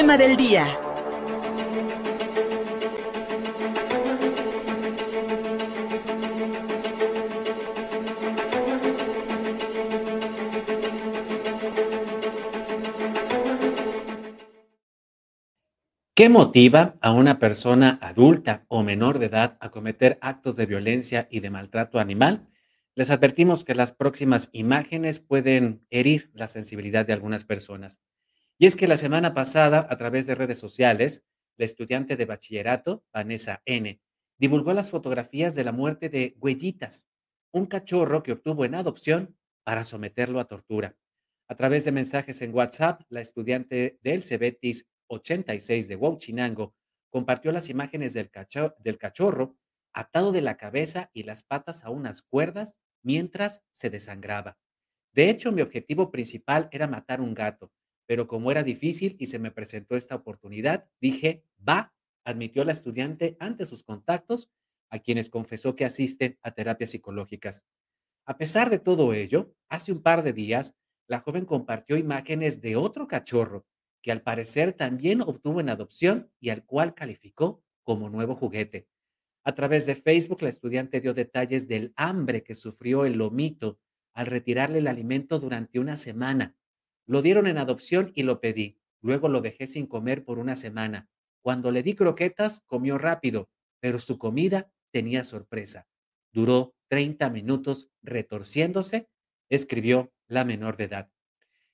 tema del día. ¿Qué motiva a una persona adulta o menor de edad a cometer actos de violencia y de maltrato animal? Les advertimos que las próximas imágenes pueden herir la sensibilidad de algunas personas. Y es que la semana pasada, a través de redes sociales, la estudiante de bachillerato, Vanessa N., divulgó las fotografías de la muerte de Huellitas, un cachorro que obtuvo en adopción para someterlo a tortura. A través de mensajes en WhatsApp, la estudiante del Cebetis 86 de Huachinango compartió las imágenes del, del cachorro atado de la cabeza y las patas a unas cuerdas mientras se desangraba. De hecho, mi objetivo principal era matar un gato, pero como era difícil y se me presentó esta oportunidad, dije, va, admitió la estudiante ante sus contactos, a quienes confesó que asiste a terapias psicológicas. A pesar de todo ello, hace un par de días, la joven compartió imágenes de otro cachorro que al parecer también obtuvo en adopción y al cual calificó como nuevo juguete. A través de Facebook, la estudiante dio detalles del hambre que sufrió el lomito al retirarle el alimento durante una semana. Lo dieron en adopción y lo pedí. Luego lo dejé sin comer por una semana. Cuando le di croquetas, comió rápido, pero su comida tenía sorpresa. Duró 30 minutos retorciéndose, escribió la menor de edad.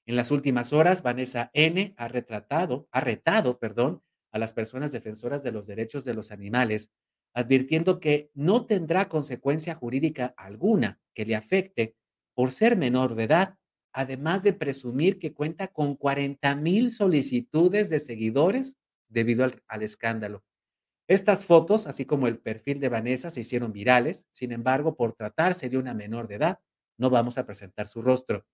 En las últimas horas, Vanessa N. ha retratado, ha retado, perdón, a las personas defensoras de los derechos de los animales, advirtiendo que no tendrá consecuencia jurídica alguna que le afecte por ser menor de edad, además de presumir que cuenta con 40 mil solicitudes de seguidores debido al, al escándalo. Estas fotos, así como el perfil de Vanessa, se hicieron virales, sin embargo, por tratarse de una menor de edad, no vamos a presentar su rostro.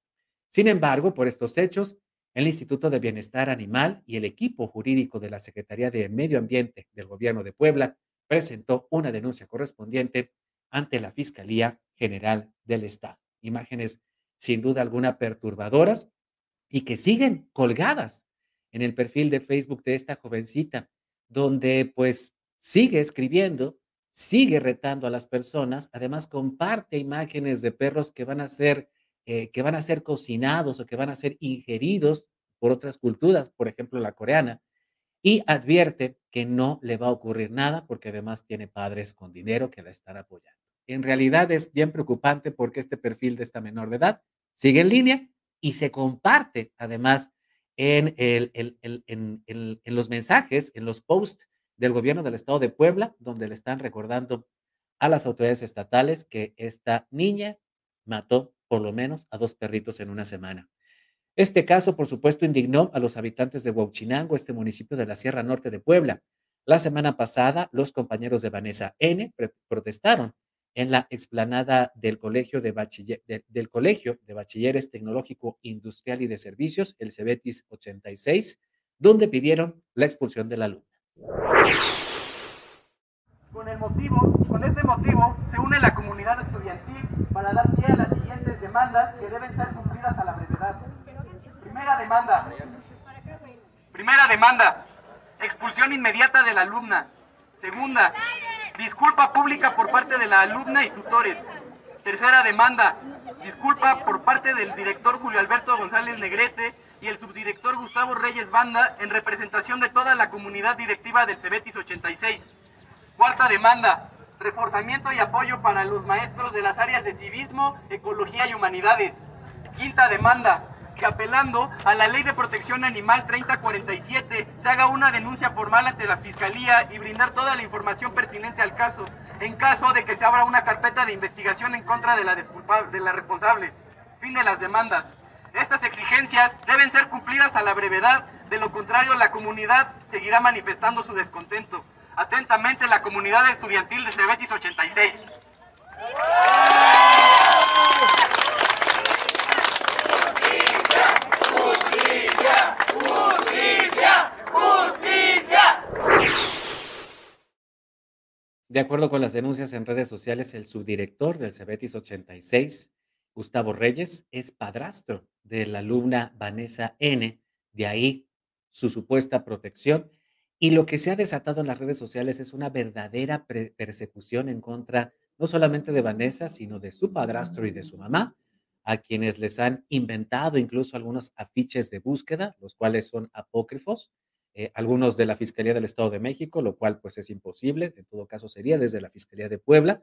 Sin embargo, por estos hechos, el Instituto de Bienestar Animal y el equipo jurídico de la Secretaría de Medio Ambiente del Gobierno de Puebla presentó una denuncia correspondiente ante la Fiscalía General del Estado. Imágenes sin duda alguna perturbadoras y que siguen colgadas en el perfil de Facebook de esta jovencita, donde pues sigue escribiendo, sigue retando a las personas, además comparte imágenes de perros que van a ser eh, que van a ser cocinados o que van a ser ingeridos por otras culturas, por ejemplo la coreana, y advierte que no le va a ocurrir nada porque además tiene padres con dinero que la están apoyando. En realidad es bien preocupante porque este perfil de esta menor de edad sigue en línea y se comparte además en, los mensajes, en los posts del gobierno del estado de Puebla, donde le están recordando a las autoridades estatales que esta niña mató por lo menos a dos perritos en una semana. Este caso, por supuesto, indignó a los habitantes de Huachinango, este municipio de la Sierra Norte de Puebla. La semana pasada, los compañeros de Vanessa N. protestaron en la explanada del Colegio de, del Colegio de Bachilleres Tecnológico Industrial y de Servicios, el CEBETIS 86, donde pidieron la expulsión de la alumna. Con el motivo, con este motivo, se une la comunidad estudiantil para dar pie a las siguientes demandas que deben ser cumplidas a la brevedad. Primera demanda. Primera demanda. Expulsión inmediata de la alumna. Segunda. Disculpa pública por parte de la alumna y tutores. Tercera demanda. Disculpa por parte del director Julio Alberto González Negrete y el subdirector Gustavo Reyes Banda en representación de toda la comunidad directiva del Cebetis 86. Cuarta demanda reforzamiento y apoyo para los maestros de las áreas de civismo, ecología y humanidades. Quinta demanda, apelando a la Ley de Protección Animal 3047 se haga una denuncia formal ante la Fiscalía y brindar toda la información pertinente al caso, en caso de que se abra una carpeta de investigación en contra de la, de la responsable. Fin de las demandas. Estas exigencias deben ser cumplidas a la brevedad, de lo contrario la comunidad seguirá manifestando su descontento. Atentamente la comunidad estudiantil de Cebetis 86. De acuerdo con las denuncias en redes sociales, el subdirector del Cebetis 86, Gustavo Reyes, es padrastro de la alumna Vanessa N. De ahí su supuesta protección. Y lo que se ha desatado en las redes sociales es una verdadera persecución en contra no solamente de Vanessa, sino de su padrastro y de su mamá, a quienes les han inventado incluso algunos afiches de búsqueda, los cuales son apócrifos, eh, algunos de la Fiscalía del Estado de México, lo cual pues es imposible, en todo caso sería desde la Fiscalía de Puebla,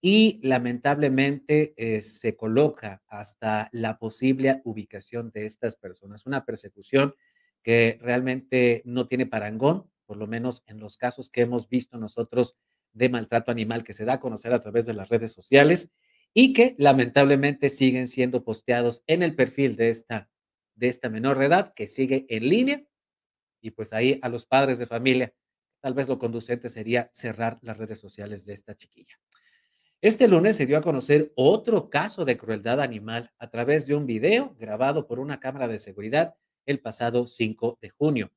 y lamentablemente eh, se coloca hasta la posible ubicación de estas personas, una persecución que realmente no tiene parangón, por lo menos en los casos que hemos visto nosotros de maltrato animal que se da a conocer a través de las redes sociales y que lamentablemente siguen siendo posteados en el perfil de esta, de esta menor de edad que sigue en línea y pues ahí a los padres de familia, tal vez lo conducente sería cerrar las redes sociales de esta chiquilla. Este lunes se dio a conocer otro caso de crueldad animal a través de un video grabado por una cámara de seguridad el pasado 5 de junio.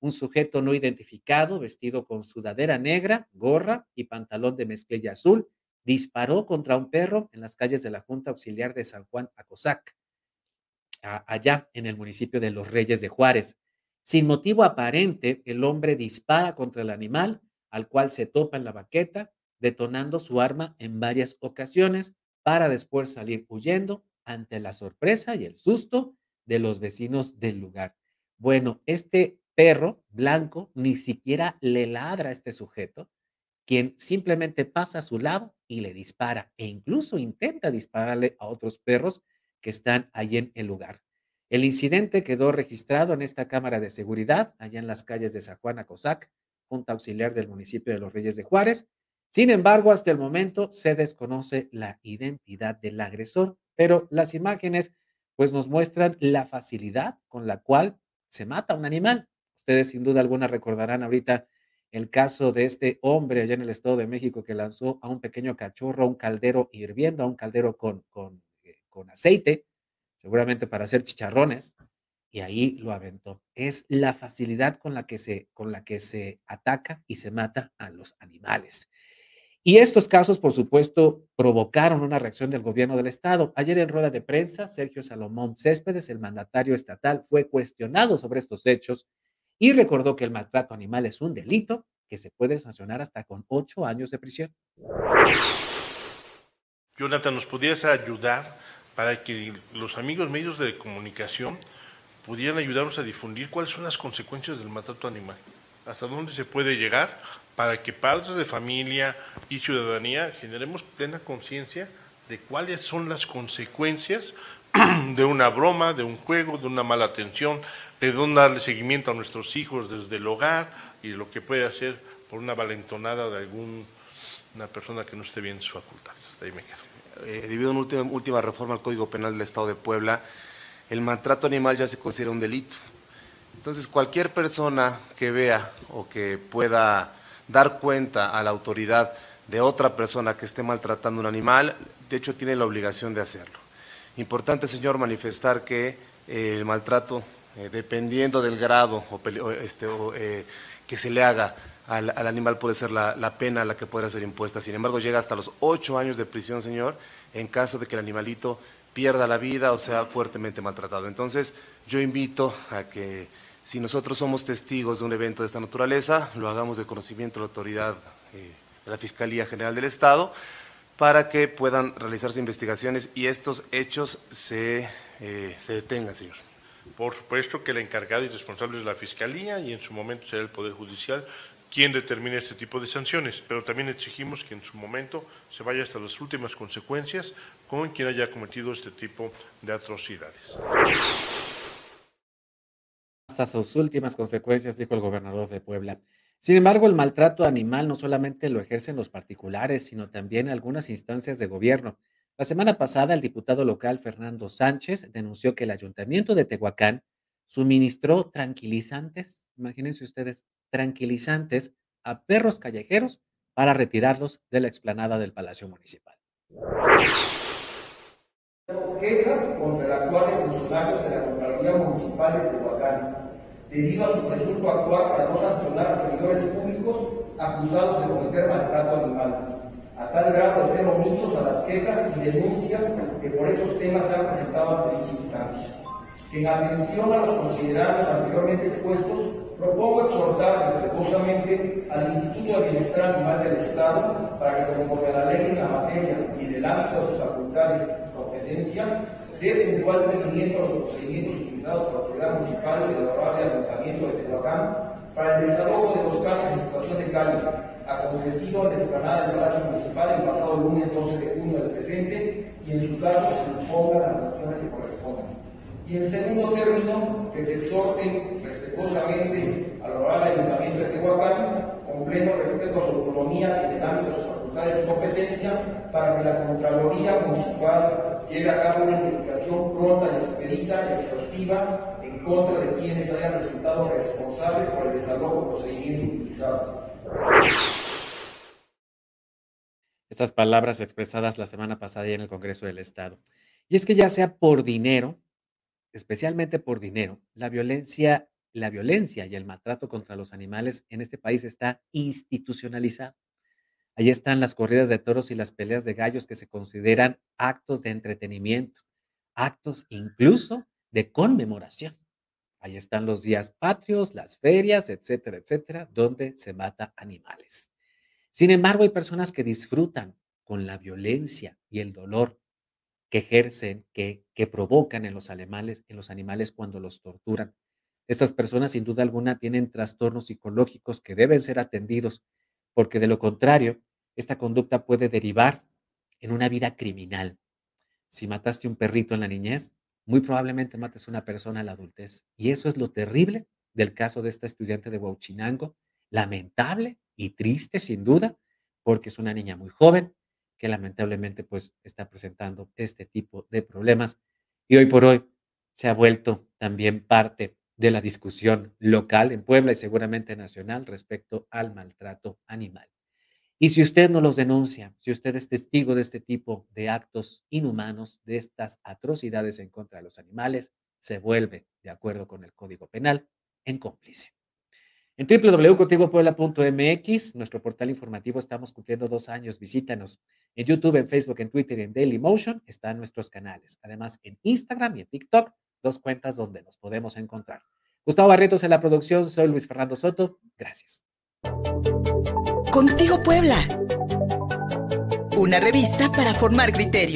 Un sujeto no identificado, vestido con sudadera negra, gorra y pantalón de mezclilla azul, disparó contra un perro en las calles de la Junta Auxiliar de San Juan Acosac, allá en el municipio de Los Reyes de Juárez. Sin motivo aparente, el hombre dispara contra el animal, al cual se topa en la baqueta, detonando su arma en varias ocasiones para después salir huyendo ante la sorpresa y el susto de los vecinos del lugar. Bueno, este perro blanco ni siquiera le ladra a este sujeto, quien simplemente pasa a su lado y le dispara e incluso intenta dispararle a otros perros que están allí en el lugar. El incidente quedó registrado en esta cámara de seguridad, allá en las calles de San Juan Acosac, Junta Auxiliar del municipio de Los Reyes de Juárez. Sin embargo, hasta el momento se desconoce la identidad del agresor, pero las imágenes pues nos muestran la facilidad con la cual se mata un animal. Ustedes sin duda alguna recordarán ahorita el caso de este hombre allá en el Estado de México que lanzó a un pequeño cachorro a un caldero hirviendo, a un caldero con, con, eh, con aceite, seguramente para hacer chicharrones, y ahí lo aventó. Es la facilidad con la que se, con la que se ataca y se mata a los animales. Y estos casos, por supuesto, provocaron una reacción del gobierno del estado. Ayer en rueda de prensa, Sergio Salomón Céspedes, el mandatario estatal, fue cuestionado sobre estos hechos y recordó que el maltrato animal es un delito que se puede sancionar hasta con ocho años de prisión. Jonathan, ¿nos pudieras ayudar para que los amigos medios de comunicación pudieran ayudarnos a difundir cuáles son las consecuencias del maltrato animal, hasta dónde se puede llegar para que padres de familia y ciudadanía generemos plena conciencia de cuáles son las consecuencias de una broma, de un juego, de una mala atención, de dónde darle seguimiento a nuestros hijos desde el hogar y lo que puede hacer por una valentonada de alguna persona que no esté bien en sus facultades. ahí me quedo eh, debido a una última, reforma al Código Penal del Estado de Puebla, el maltrato animal ya se considera un delito. Entonces, cualquier persona que vea o que pueda dar cuenta a la autoridad de otra persona que esté maltratando un animal, de hecho tiene la obligación de hacerlo. Importante, señor, manifestar que eh, el maltrato, eh, dependiendo del grado o, este, que se le haga al, animal puede ser la, pena a la que pueda ser impuesta. Sin embargo, llega hasta los ocho años de prisión, señor, en caso de que el animalito pierda la vida o sea fuertemente maltratado. Entonces, yo invito a que si nosotros somos testigos de un evento de esta naturaleza, lo hagamos de conocimiento de la autoridad eh, de la Fiscalía General del Estado para que puedan realizarse investigaciones y estos hechos se, eh, se detengan, señor. Por supuesto que el encargado y responsable es la Fiscalía y en su momento será el Poder Judicial quien determine este tipo de sanciones, pero también exigimos que en su momento se vaya hasta las últimas consecuencias con quien haya cometido este tipo de atrocidades. Hasta sus últimas consecuencias, dijo el gobernador de Puebla. Sin embargo, el maltrato animal no solamente lo ejercen los particulares, sino también algunas instancias de gobierno. La semana pasada, el diputado local Fernando Sánchez denunció que el ayuntamiento de Tehuacán suministró tranquilizantes, imagínense ustedes, tranquilizantes a perros callejeros para retirarlos de la explanada del Palacio Municipal. Quejas contra el actual funcionarios de la Contraloría Municipal de Tehuacán, debido a su presunto actuar para no sancionar a servidores públicos acusados de cometer maltrato animal, a tal grado de ser omisos a las quejas y denuncias que por esos temas se han presentado ante dicha instancia. En atención a los considerados anteriormente expuestos, propongo exhortar respetuosamente al Instituto de Bienestar Animal del Estado para que, conforme a la ley en la materia y en el ámbito de sus facultades y competencia, dé puntual seguimiento a los procedimientos utilizados por la autoridad municipal y el honorable ayuntamiento de Tehuacán para el desalojo de los camiones en situación de calle, acontecido en la explanada del Palacio Municipal el pasado lunes 12 de junio del presente, y en su caso se impongan las sanciones que correspondan. Y en segundo término, que se exhorte respetuosamente al honorable Ayuntamiento de Tehuacán, con pleno respeto a su autonomía en el ámbito de sus facultades y competencia, para que la Contraloría Municipal lleve a cabo una investigación pronta y expedita y exhaustiva en contra de quienes hayan resultado responsables por el desalojo procedimiento utilizado. Estas palabras expresadas la semana pasada en el Congreso del Estado. Y es que ya sea por dinero, especialmente por dinero, la violencia, la violencia y el maltrato contra los animales en este país está institucionalizado. Allí están las corridas de toros y las peleas de gallos que se consideran actos de entretenimiento, actos incluso de conmemoración. Ahí están los días patrios, las ferias, etcétera, etcétera, donde se mata animales. Sin embargo, hay personas que disfrutan con la violencia y el dolor que ejercen, que, que provocan en los, animales, en los animales cuando los torturan. Estas personas, sin duda alguna, tienen trastornos psicológicos que deben ser atendidos, porque de lo contrario, esta conducta puede derivar en una vida criminal. Si mataste un perrito en la niñez, muy probablemente mates a una persona en la adultez. Y eso es lo terrible del caso de esta estudiante de Huachinango. Lamentable y triste, sin duda, porque es una niña muy joven, que lamentablemente pues está presentando este tipo de problemas y hoy por hoy se ha vuelto también parte de la discusión local en Puebla y seguramente nacional respecto al maltrato animal. Y si usted no los denuncia, si usted es testigo de este tipo de actos inhumanos, de estas atrocidades en contra de los animales, se vuelve, de acuerdo con el Código Penal, en cómplice. En www.contigopuebla.mx, nuestro portal informativo, estamos cumpliendo dos años. Visítanos en YouTube, en Facebook, en Twitter en Dailymotion. Están nuestros canales. Además, en Instagram y en TikTok, dos cuentas donde nos podemos encontrar. Gustavo Barretos en la producción. Soy Luis Fernando Soto. Gracias. Contigo Puebla. Una revista para formar criterio.